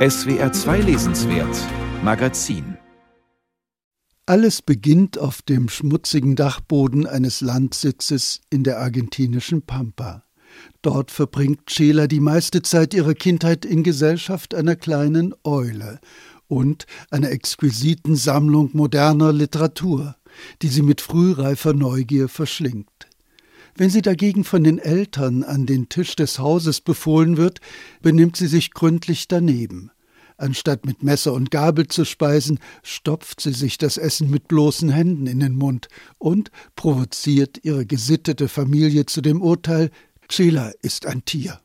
SWR 2 Lesenswert Magazin Alles beginnt auf dem schmutzigen Dachboden eines Landsitzes in der argentinischen Pampa. Dort verbringt Sheila die meiste Zeit ihrer Kindheit in Gesellschaft einer kleinen Eule und einer exquisiten Sammlung moderner Literatur, die sie mit frühreifer Neugier verschlingt. Wenn sie dagegen von den Eltern an den Tisch des Hauses befohlen wird, benimmt sie sich gründlich daneben. Anstatt mit Messer und Gabel zu speisen, stopft sie sich das Essen mit bloßen Händen in den Mund und provoziert ihre gesittete Familie zu dem Urteil, Sheila ist ein Tier.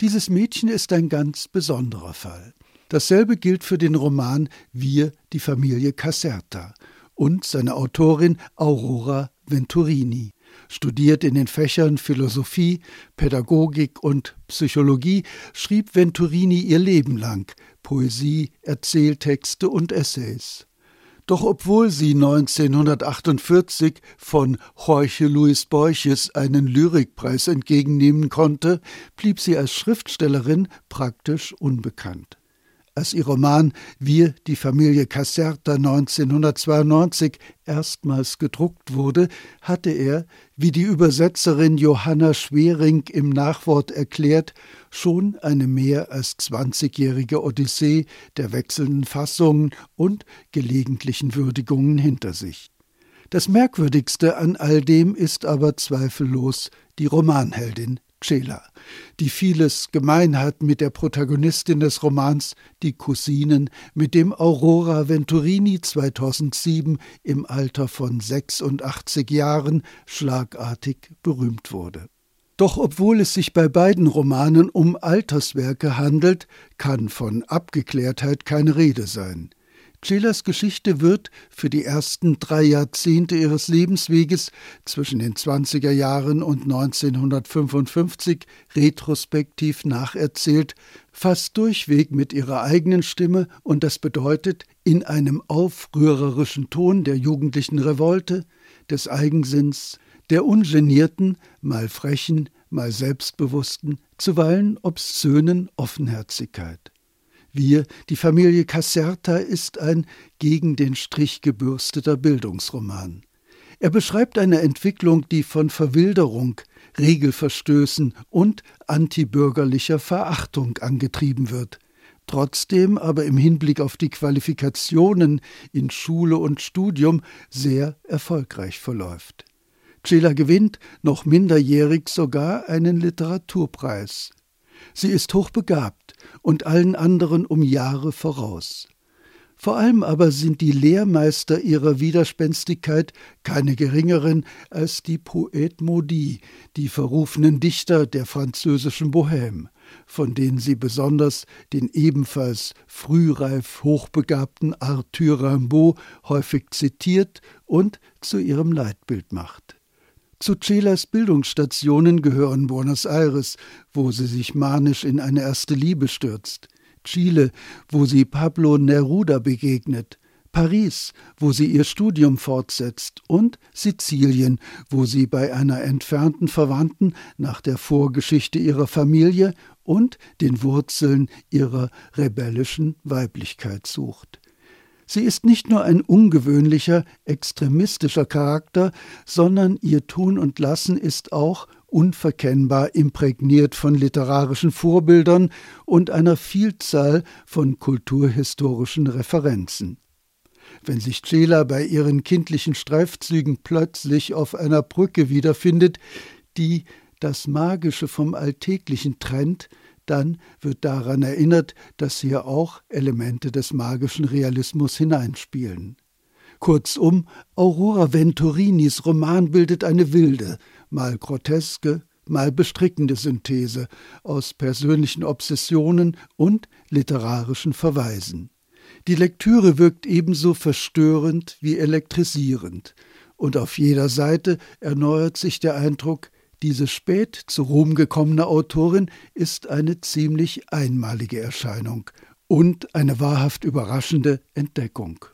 Dieses Mädchen ist ein ganz besonderer Fall. Dasselbe gilt für den Roman Wir, die Familie Caserta und seine Autorin Aurora Venturini studiert in den Fächern Philosophie, Pädagogik und Psychologie, schrieb Venturini ihr Leben lang Poesie, Erzähltexte und Essays. Doch obwohl sie 1948 von Jorge Luis Borges einen Lyrikpreis entgegennehmen konnte, blieb sie als Schriftstellerin praktisch unbekannt. Als ihr Roman Wir, die Familie Caserta 1992 erstmals gedruckt wurde, hatte er, wie die Übersetzerin Johanna Schwering im Nachwort erklärt, schon eine mehr als zwanzigjährige Odyssee der wechselnden Fassungen und gelegentlichen Würdigungen hinter sich. Das Merkwürdigste an all dem ist aber zweifellos die Romanheldin Cela, die vieles gemein hat mit der Protagonistin des Romans, die Cousinen, mit dem Aurora Venturini 2007 im Alter von 86 Jahren schlagartig berühmt wurde. Doch obwohl es sich bei beiden Romanen um Alterswerke handelt, kann von Abgeklärtheit keine Rede sein. Scheelers Geschichte wird für die ersten drei Jahrzehnte ihres Lebensweges zwischen den 20er Jahren und 1955 retrospektiv nacherzählt, fast durchweg mit ihrer eigenen Stimme und das bedeutet in einem aufrührerischen Ton der jugendlichen Revolte, des Eigensinns, der ungenierten, mal frechen, mal selbstbewussten, zuweilen obszönen Offenherzigkeit. Wir, die Familie Caserta, ist ein gegen den Strich gebürsteter Bildungsroman. Er beschreibt eine Entwicklung, die von Verwilderung, Regelverstößen und antibürgerlicher Verachtung angetrieben wird, trotzdem aber im Hinblick auf die Qualifikationen in Schule und Studium sehr erfolgreich verläuft. Cela gewinnt, noch minderjährig sogar, einen Literaturpreis. Sie ist hochbegabt und allen anderen um Jahre voraus. Vor allem aber sind die Lehrmeister ihrer Widerspenstigkeit keine geringeren als die Poète Maudit, die verrufenen Dichter der französischen Bohème, von denen sie besonders den ebenfalls frühreif hochbegabten Arthur Rimbaud häufig zitiert und zu ihrem Leitbild macht. Zu Chelas Bildungsstationen gehören Buenos Aires, wo sie sich manisch in eine erste Liebe stürzt, Chile, wo sie Pablo Neruda begegnet, Paris, wo sie ihr Studium fortsetzt, und Sizilien, wo sie bei einer entfernten Verwandten nach der Vorgeschichte ihrer Familie und den Wurzeln ihrer rebellischen Weiblichkeit sucht. Sie ist nicht nur ein ungewöhnlicher, extremistischer Charakter, sondern ihr Tun und Lassen ist auch unverkennbar imprägniert von literarischen Vorbildern und einer Vielzahl von kulturhistorischen Referenzen. Wenn sich Cela bei ihren kindlichen Streifzügen plötzlich auf einer Brücke wiederfindet, die das Magische vom Alltäglichen trennt, dann wird daran erinnert, dass hier auch Elemente des magischen Realismus hineinspielen. Kurzum, Aurora Venturinis Roman bildet eine wilde, mal groteske, mal bestrickende Synthese aus persönlichen Obsessionen und literarischen Verweisen. Die Lektüre wirkt ebenso verstörend wie elektrisierend, und auf jeder Seite erneuert sich der Eindruck, diese spät zu Ruhm gekommene Autorin ist eine ziemlich einmalige Erscheinung und eine wahrhaft überraschende Entdeckung.